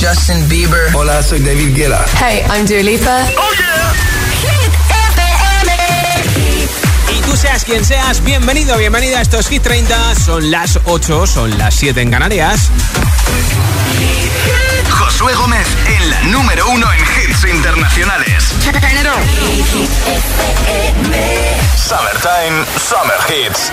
Justin Bieber. Hola, soy David Guetta. Hey, I'm Dua Oh yeah. Hit FM. Y tú seas quien seas, bienvenido, bienvenida a estos Hit 30. Son las 8, son las 7 en Canarias. Josué Gómez en la número 1 en hits internacionales. Summertime, Summer Hits.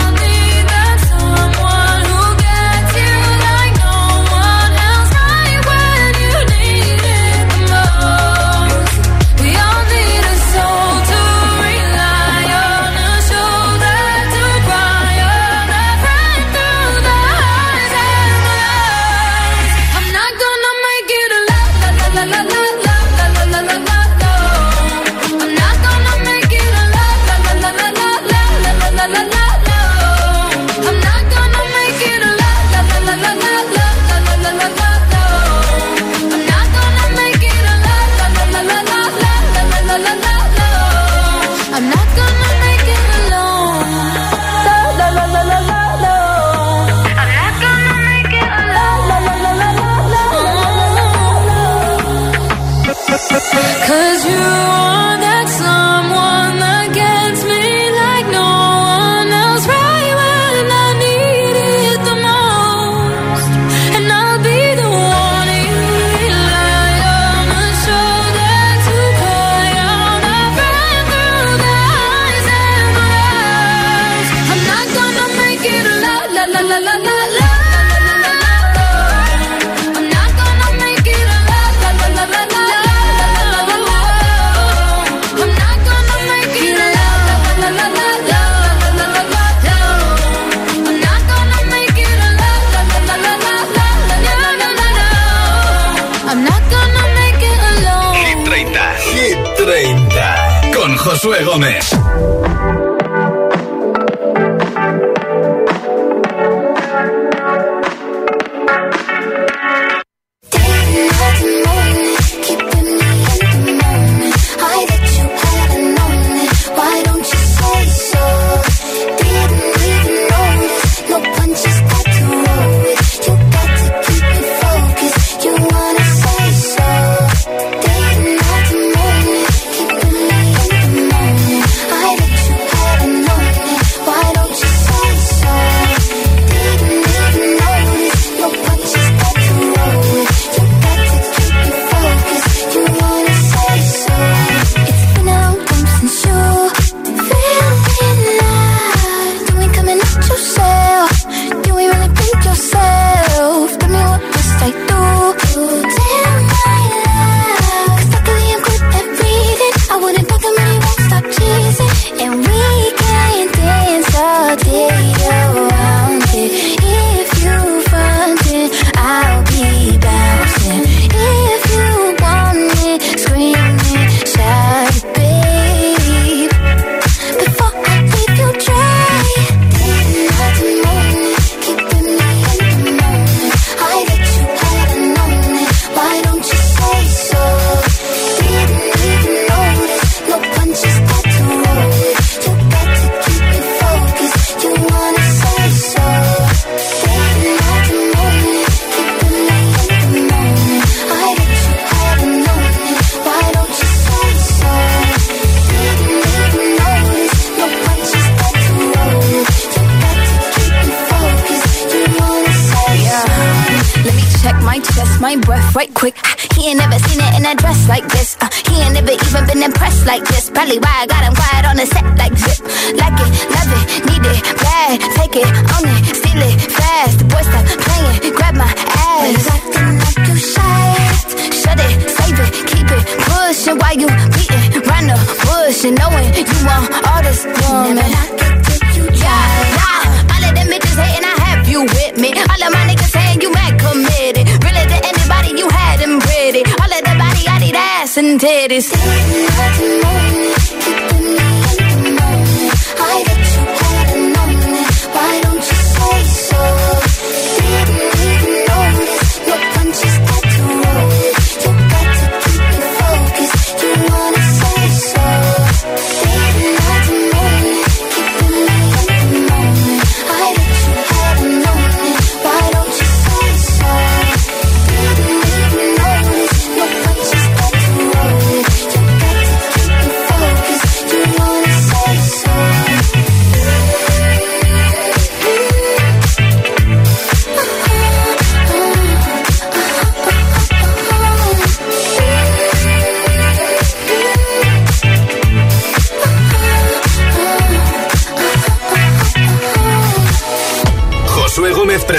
want all this woman. And I can you yeah. All of them bitches hating, I have you with me. All of my niggas saying you mad committed. Really to anybody, you had them pretty. All of I need and titties. Didn't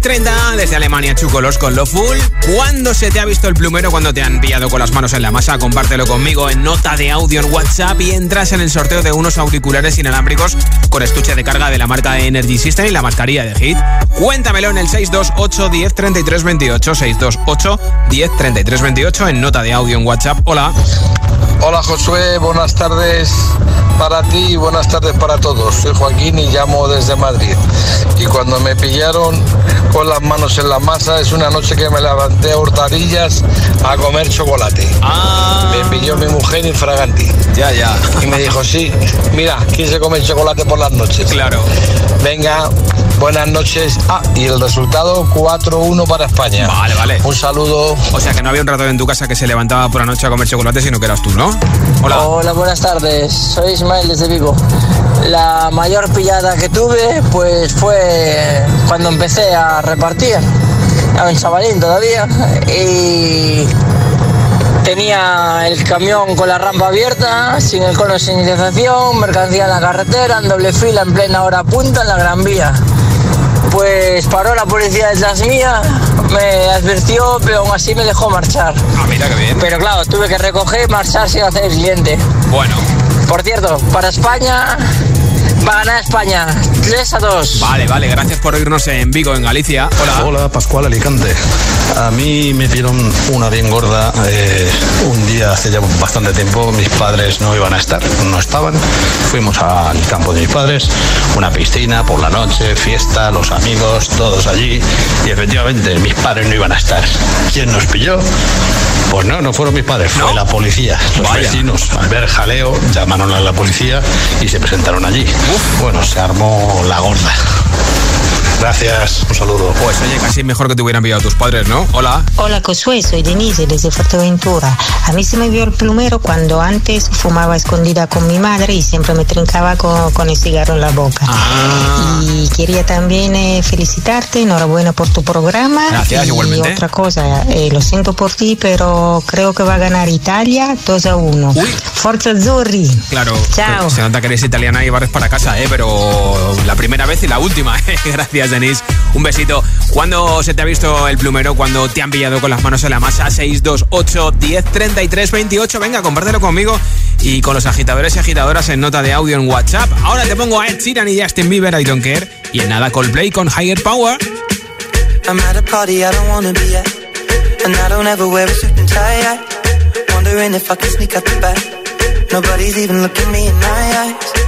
9 de Hit 30 desde Alemania, Chucolos con Lo Full. ¿Cuándo se te ha visto el plumero? cuando te han pillado con las manos en la masa? Compártelo conmigo en nota de audio en WhatsApp y entras en el sorteo de unos auriculares inalámbricos con estuche de carga de la marca Energy System y la mascarilla de Hit. Cuéntamelo en el 628 10 33 28. 628 10 33 28 en nota de audio en WhatsApp. Hola. Hola Josué, buenas tardes para ti y buenas tardes para todos. Soy Joaquín y llamo desde Madrid. Y cuando me pillaron con las manos en la masa es una noche que me levanté a hurtadillas a comer chocolate. Ah. Me pilló mi mujer infraganti. Ya, ya. Y me dijo, sí, mira, ¿quién se come chocolate por las noches? Claro. Venga, buenas noches. Ah, y el resultado 4-1 para España. Vale, vale. Un saludo. O sea que no había un rato en tu casa que se levantaba por la noche a comer chocolate, sino que eras tú, ¿no? Hola. Hola, buenas tardes. Soy Ismael desde Vigo. La mayor pillada que tuve, pues fue cuando empecé a repartir. Era un chavalín todavía. Y tenía el camión con la rampa abierta, sin el cono de señalización, mercancía en la carretera, en doble fila, en plena hora punta, en la Gran Vía. Pues paró la policía detrás mía, me advirtió, pero aún así me dejó marchar. Ah, mira qué bien. Pero claro, tuve que recoger marchar sin hacer el cliente. Bueno. Por cierto, para España, va a ganar España 3 a 2. Vale, vale, gracias por oírnos en Vigo, en Galicia. Hola. Hola, Pascual Alicante. A mí me dieron una bien gorda eh, un día hace ya bastante tiempo. Mis padres no iban a estar, no estaban. Fuimos al campo de mis padres, una piscina por la noche, fiesta, los amigos, todos allí. Y efectivamente, mis padres no iban a estar. ¿Quién nos pilló? Pues no, no fueron mis padres, fue ¿No? la policía. Los Vaya. vecinos, al ver jaleo, llamaron a la policía y se presentaron allí. Bueno, se armó la gorda. Gracias, un saludo. Pues oye, casi mejor que te hubieran pillado tus padres, ¿no? Hola. Hola Josué, soy Denise desde Fuerteventura. A mí se me vio el plumero cuando antes fumaba escondida con mi madre y siempre me trincaba con, con el cigarro en la boca. Ah. Y quería también eh, felicitarte, enhorabuena por tu programa. Gracias, y igualmente. otra cosa, eh, lo siento por ti, pero creo que va a ganar Italia 2 a 1. Uy. Forza Azzurri. Claro. Chao. Se nota que eres italiana y barres para casa, ¿eh? Pero la primera vez y la última, ¿eh? Gracias, Denise. Un besito. ¿Cuándo se te ha visto el plumero? ¿Cuándo te han pillado con las manos en la masa? 628 10 33 28. Venga, compártelo conmigo y con los agitadores y agitadoras en nota de audio en WhatsApp. Ahora te pongo a Ed Sheeran y Justin Bieber, I don't care. Y en nada, Coldplay con Higher Power. I'm at a party I don't wanna be at. And I don't ever wear a suit and tie. Wondering if I can sneak out the back. Nobody's even looking me in my eyes.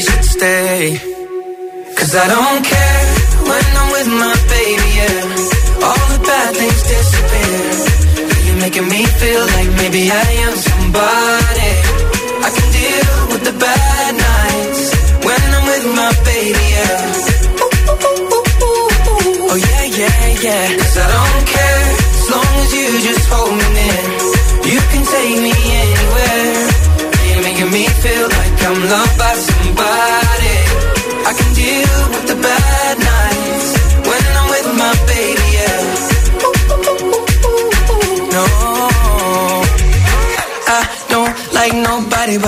Should stay. Cause I don't care when I'm with my baby, yeah. All the bad things disappear. You're making me feel like maybe I am somebody. I can deal with the bad nights when I'm with my baby, yeah. Oh yeah, yeah, yeah.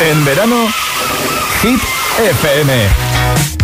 En verano, Hit FM.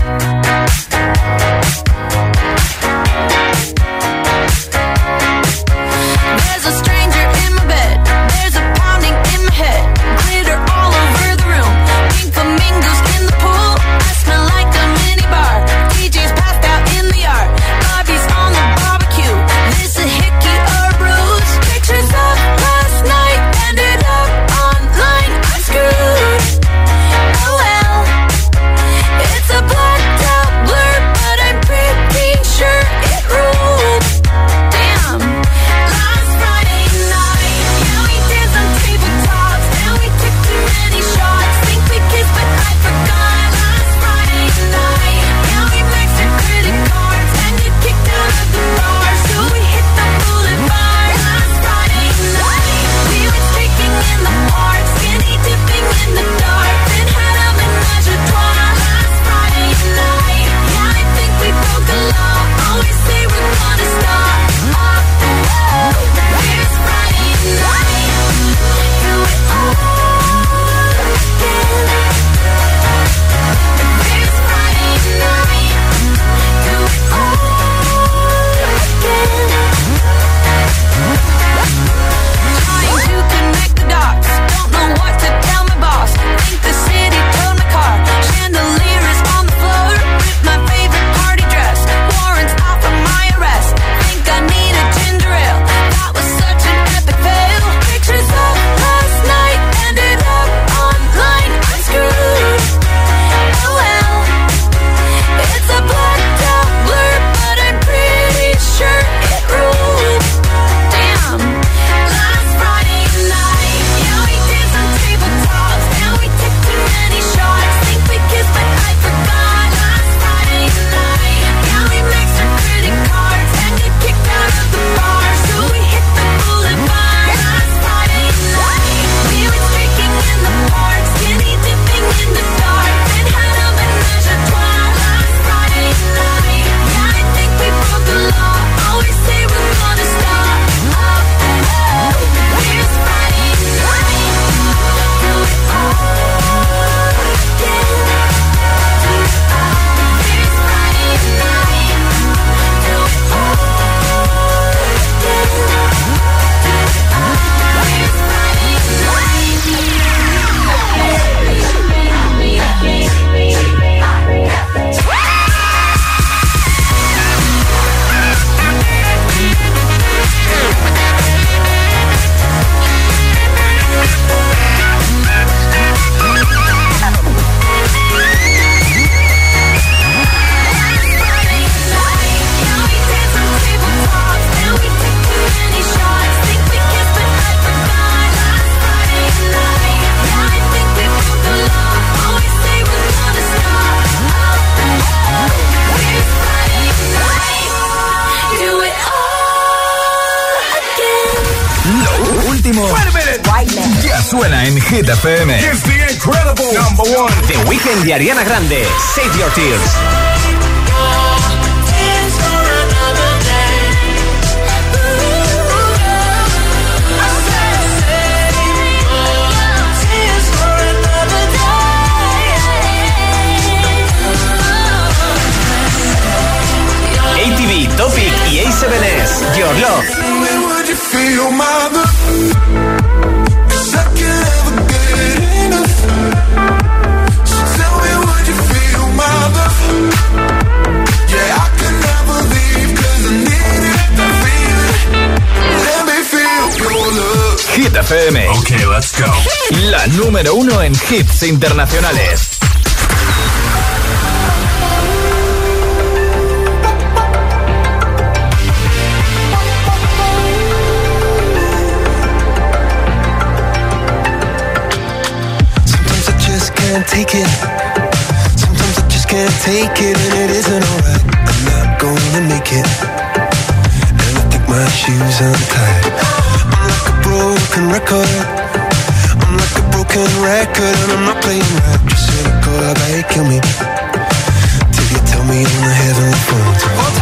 FM. It's the incredible number one. The Weekend y Ariana Grande. Save your tears. ATV, Topic y Ace Your Love. Let's go. La número uno en hits internacionales. Sometimes I just can't take it. Sometimes I just can't take it, and it isn't alright. I'm not gonna make it. And I think my shoes untied. A broken record. I'm like a broken record, and I'm not playing right. Just cynical, I bet kill me. Till you tell me on the heavenly phone.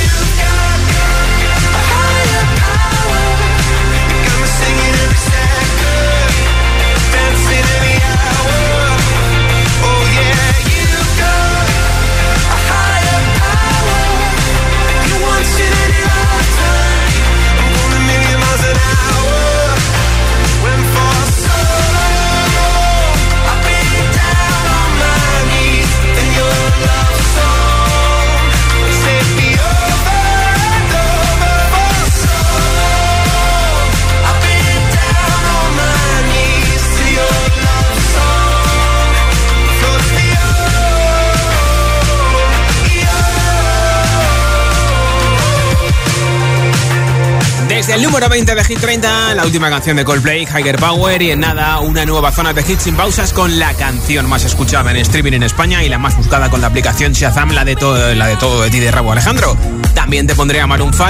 El número 20 de Hit 30, la última canción de Coldplay, Higher Power, y en nada, una nueva zona de hits sin pausas con la canción más escuchada en streaming en España y la más buscada con la aplicación Shazam, la de todo, la de todo de ti de Rabo Alejandro. También te pondría Maroon 5,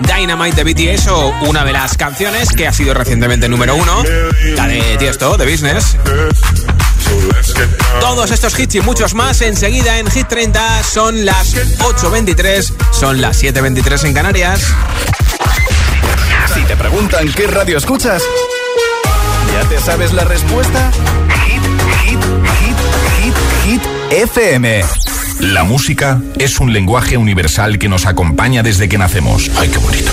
Dynamite de BTS o una de las canciones que ha sido recientemente número uno, la de Tiesto, de Business. Todos estos hits y muchos más enseguida en Hit 30 son las 8.23, son las 7.23 en Canarias. Si te preguntan qué radio escuchas, ¿ya te sabes la respuesta? Hit, hit, hit, hit, hit, FM. La música es un lenguaje universal que nos acompaña desde que nacemos. ¡Ay, qué bonito!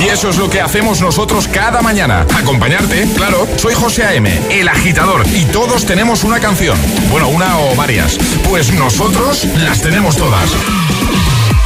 Y eso es lo que hacemos nosotros cada mañana. Acompañarte, claro. Soy José A.M., el agitador, y todos tenemos una canción. Bueno, una o varias. Pues nosotros las tenemos todas.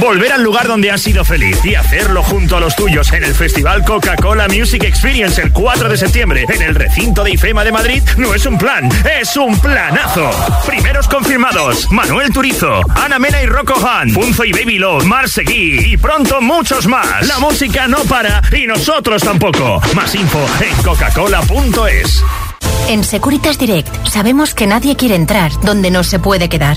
Volver al lugar donde has sido feliz y hacerlo junto a los tuyos en el Festival Coca-Cola Music Experience el 4 de septiembre en el recinto de IFEMA de Madrid no es un plan, es un planazo. Primeros confirmados: Manuel Turizo, Ana Mena y Rocco Han, Punzo y Baby Love, Marsegui y pronto muchos más. La música no para y nosotros tampoco. Más info en coca-cola.es. En Securitas Direct sabemos que nadie quiere entrar donde no se puede quedar.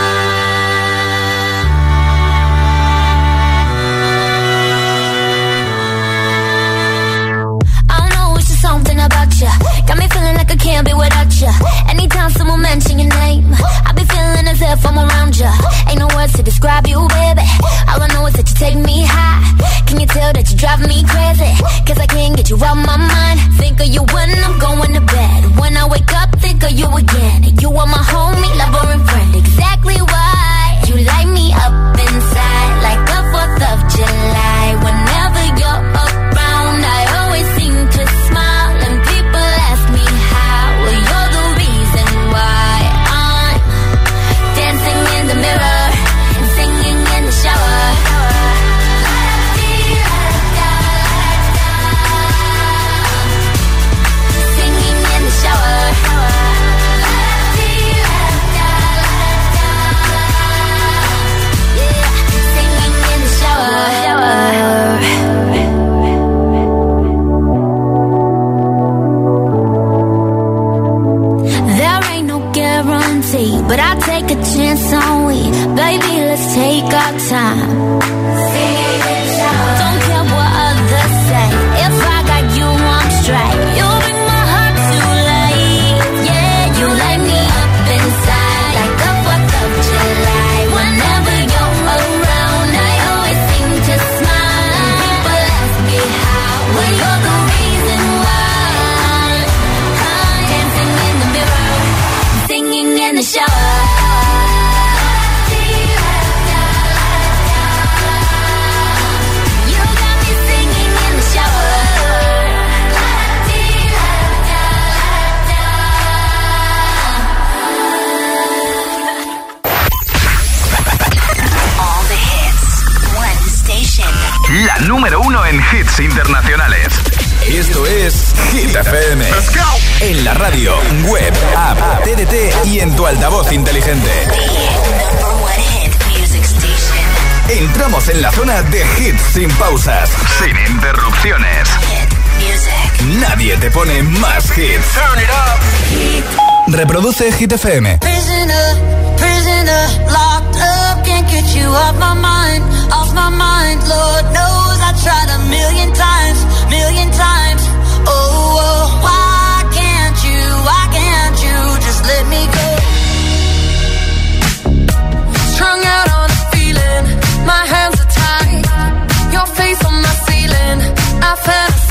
you. Got me feeling like I can't be without you. Anytime someone mention your name, I be feeling as if I'm around you. Ain't no words to describe you, baby. All I know is that you take me high. Can you tell that you drive me crazy? Cause I can't get you out my mind. Think of you when I'm going to bed. Hits sin pausas, sin interrupciones. Music. Nadie te pone más hits. Reproduce Hit FM. Prisoner, prisoner, locked up, can't get you off my mind, off my mind. Lord knows I tried a million times, million times. Oh, oh, why I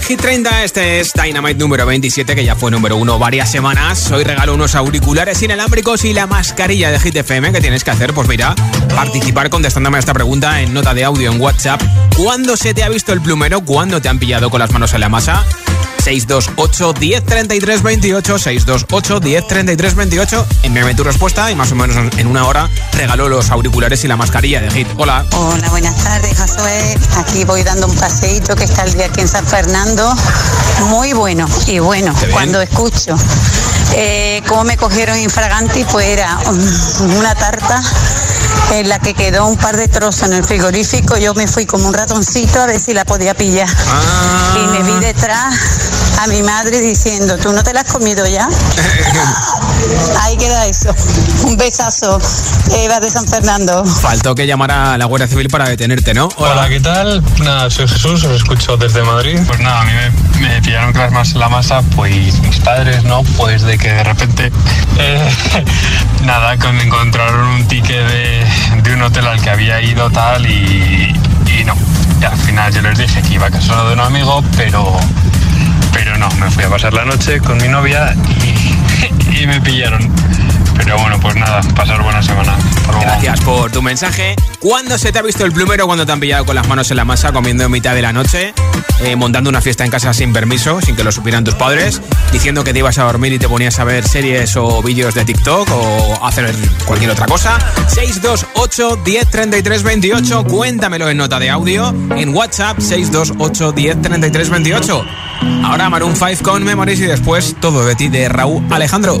En Hit 30. Este es Dynamite número 27, que ya fue número uno varias semanas. Hoy regalo unos auriculares inalámbricos y la mascarilla de Hit FM. ¿Qué tienes que hacer? Pues mira, participar contestándome a esta pregunta en nota de audio en WhatsApp. ¿Cuándo se te ha visto el plumero? ¿Cuándo te han pillado con las manos en la masa? 628 10 33 28 628 10 33 28 envíame tu respuesta y más o menos en una hora regalo los auriculares y la mascarilla de Hit. Hola. Hola, buenas tardes, Josué. Aquí voy dando un paseíto que está el día aquí en San Fernando. Muy bueno. Y bueno, cuando escucho eh, cómo me cogieron infraganti, pues era una tarta en la que quedó un par de trozos en el frigorífico. Yo me fui como un ratoncito a ver si la podía pillar. Y me vi detrás a mi madre diciendo, ¿tú no te la has comido ya? Ahí queda eso. Un besazo, Eva de San Fernando. Faltó que llamara a la Guardia Civil para detenerte, ¿no? Hola, ¿qué tal? Nada, soy Jesús, os escucho desde Madrid. Pues nada, a mí me, me pillaron con las la masa, pues mis padres, ¿no? Pues de que de repente, eh, nada, que me encontraron un ticket de, de un hotel al que había ido tal y, y no. Y al final yo les dije que iba a casa de un amigo, pero, pero no, me fui a pasar la noche con mi novia y, me pillaron. Pero bueno, pues nada, pasar buena semana. Gracias por tu mensaje. ¿Cuándo se te ha visto el plumero cuando te han pillado con las manos en la masa comiendo en mitad de la noche, eh, montando una fiesta en casa sin permiso, sin que lo supieran tus padres, diciendo que te ibas a dormir y te ponías a ver series o vídeos de TikTok o hacer cualquier otra cosa? 628 10 33 28. Cuéntamelo en nota de audio en WhatsApp 628 10 33 28. Ahora Maroon 5 con Memories y después todo de ti de Raúl Alejandro.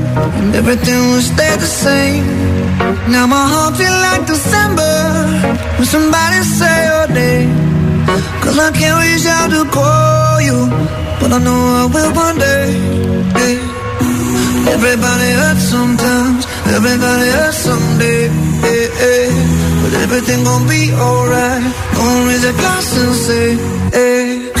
and everything will stay the same. Now my heart feel like December when somebody say your name. Cause I can't reach out to call you, but I know I will one day. Everybody hurts sometimes, everybody hurts someday. But everything gon' be alright. Gonna raise a glass and say, hey.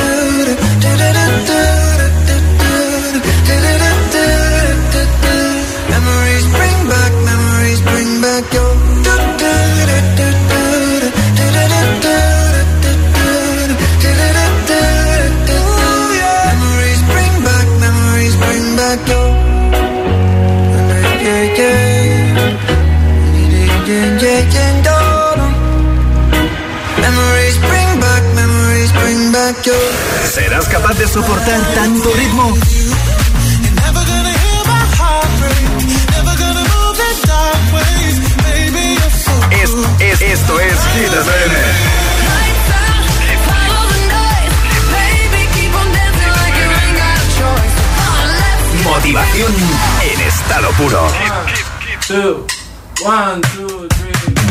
capaz de soportar tanto ritmo? Es, es, esto es Hit FM. Motivación en estado puro. Two, one, two, three.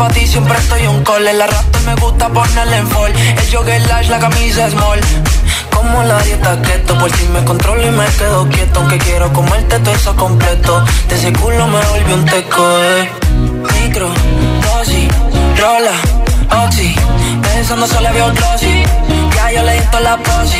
para ti siempre estoy un call. El arrastre me gusta ponerle en fall. El jogger lash, la camisa small. Como la dieta keto, por si me controlo y me quedo quieto. Aunque quiero comerte todo eso completo. De ese culo me volvió un teco, eh. Micro, dosis, rola, oxi. Pensando solo veo glossy. Ya yo le di toda la posi.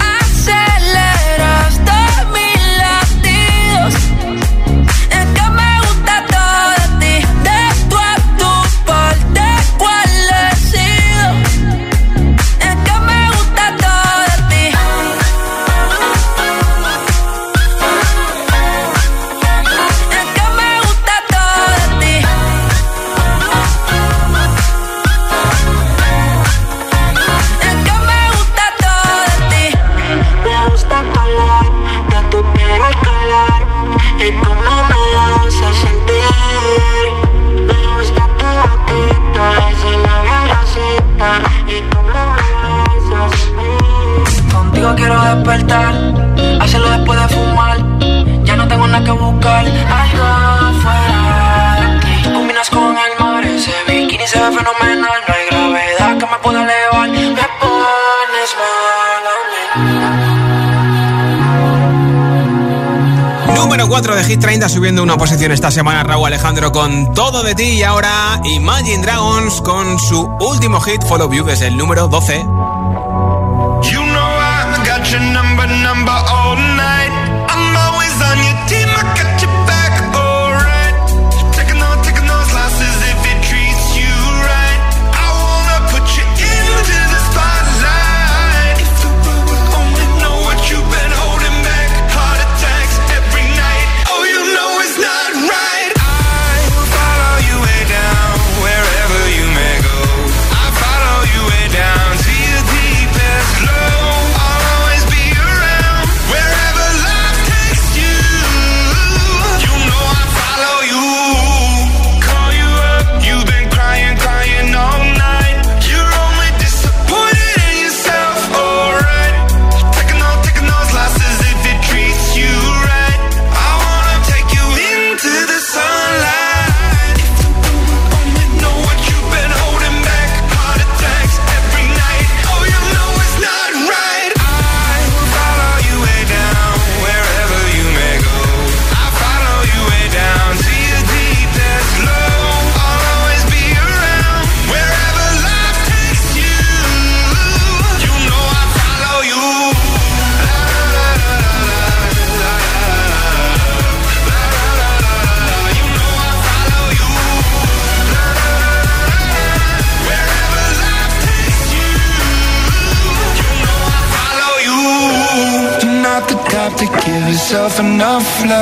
Hit 30 subiendo una posición esta semana Raúl Alejandro con Todo de ti y ahora Imagine Dragons con su último hit Follow You que es el número 12. flamme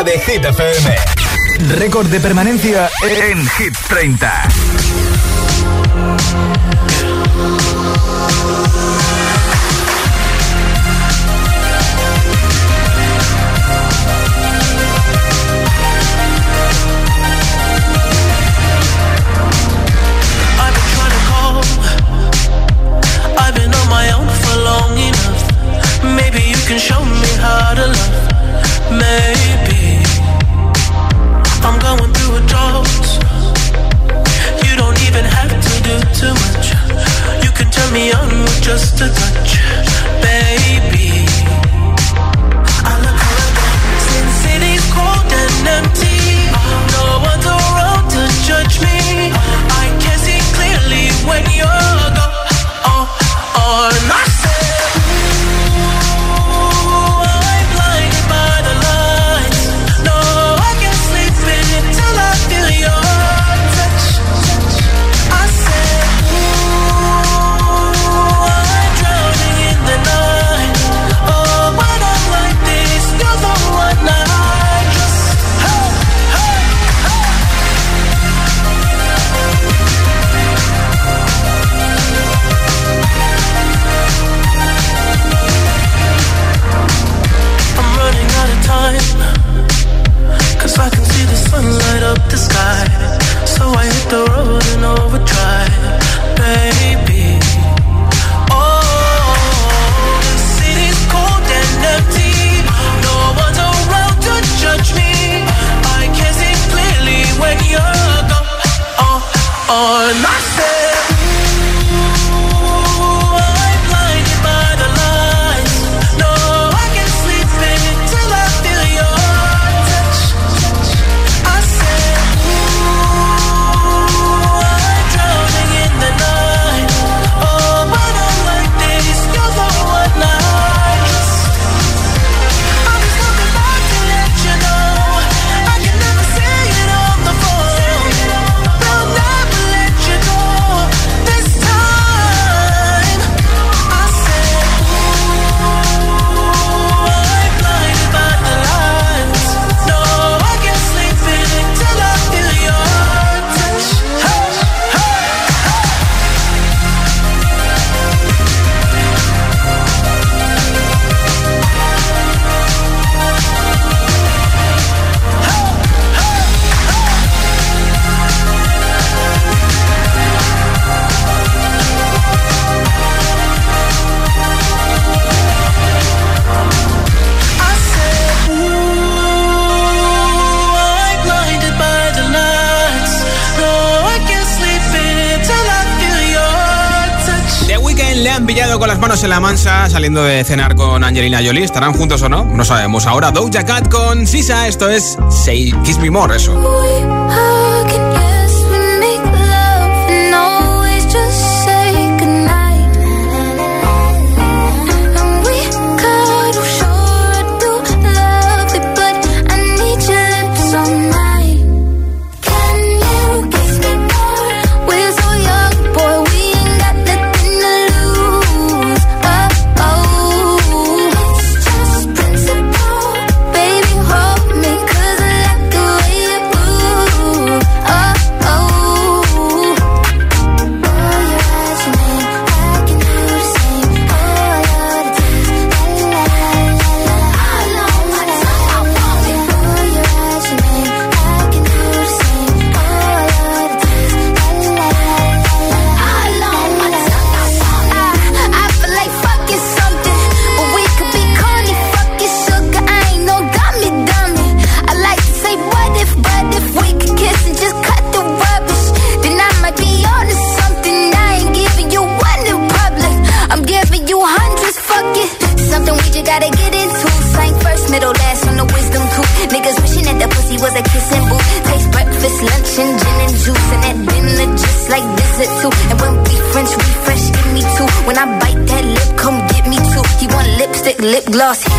lista de Hit FM. Récord de permanencia en Hit 30. can show me how to love. Maybe me on with just a touch. cenar con Angelina Jolie. ¿Estarán juntos o no? No sabemos. Ahora Doja Cat con Sisa. Esto es Say Kiss Me More, eso. Ah, Glossy.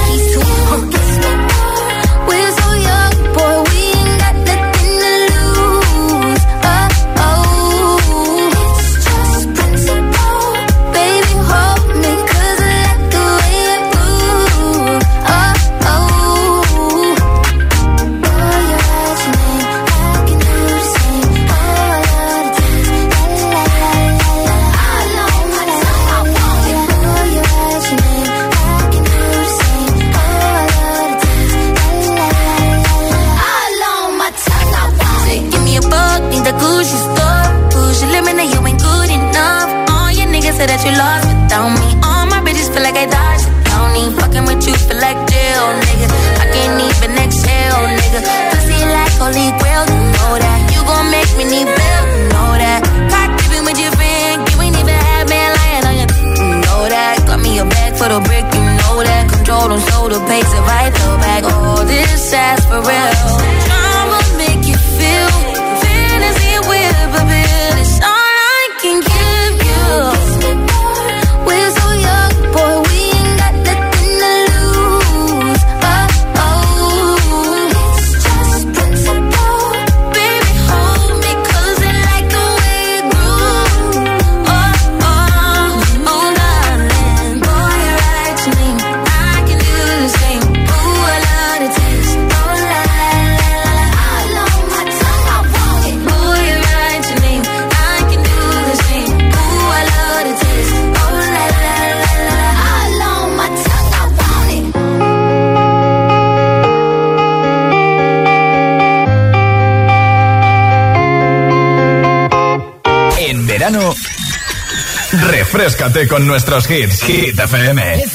refrescate con nuestros hits. Hit FM. The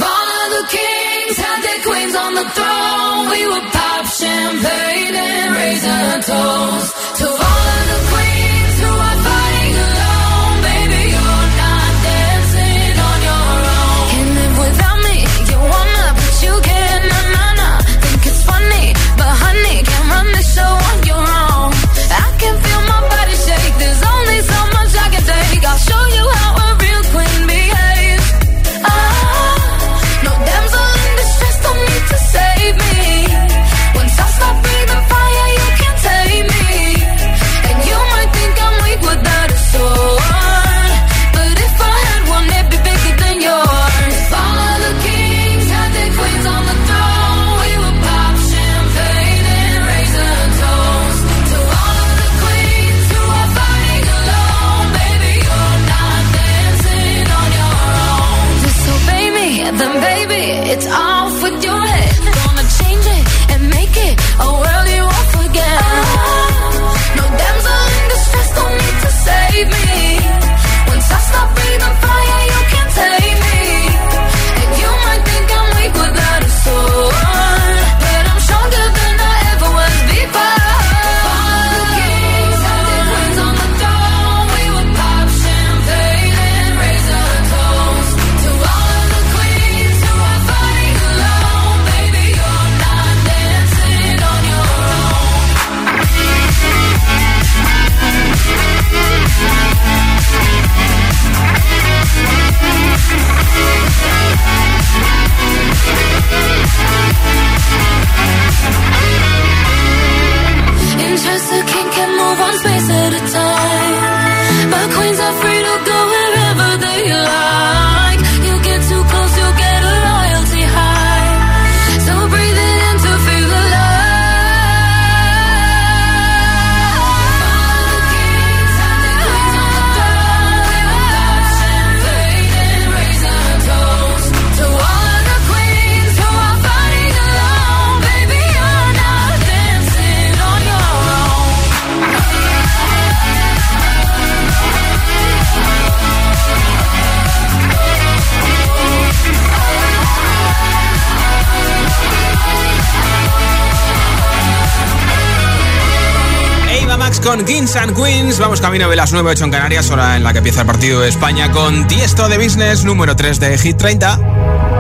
con and Queens. Vamos camino de las 9, 8 en Canarias, hora en la que empieza el partido de España con Tiesto de Business, número 3 de Hit 30.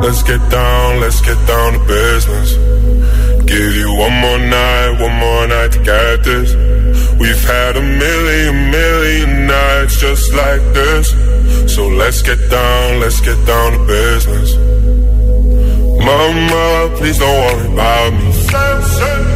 Let's get down, let's get down to business. Give you one more night, one more night get this. We've had a million, million nights just like this. So let's get down, let's get down to business. Mama, please don't worry about me.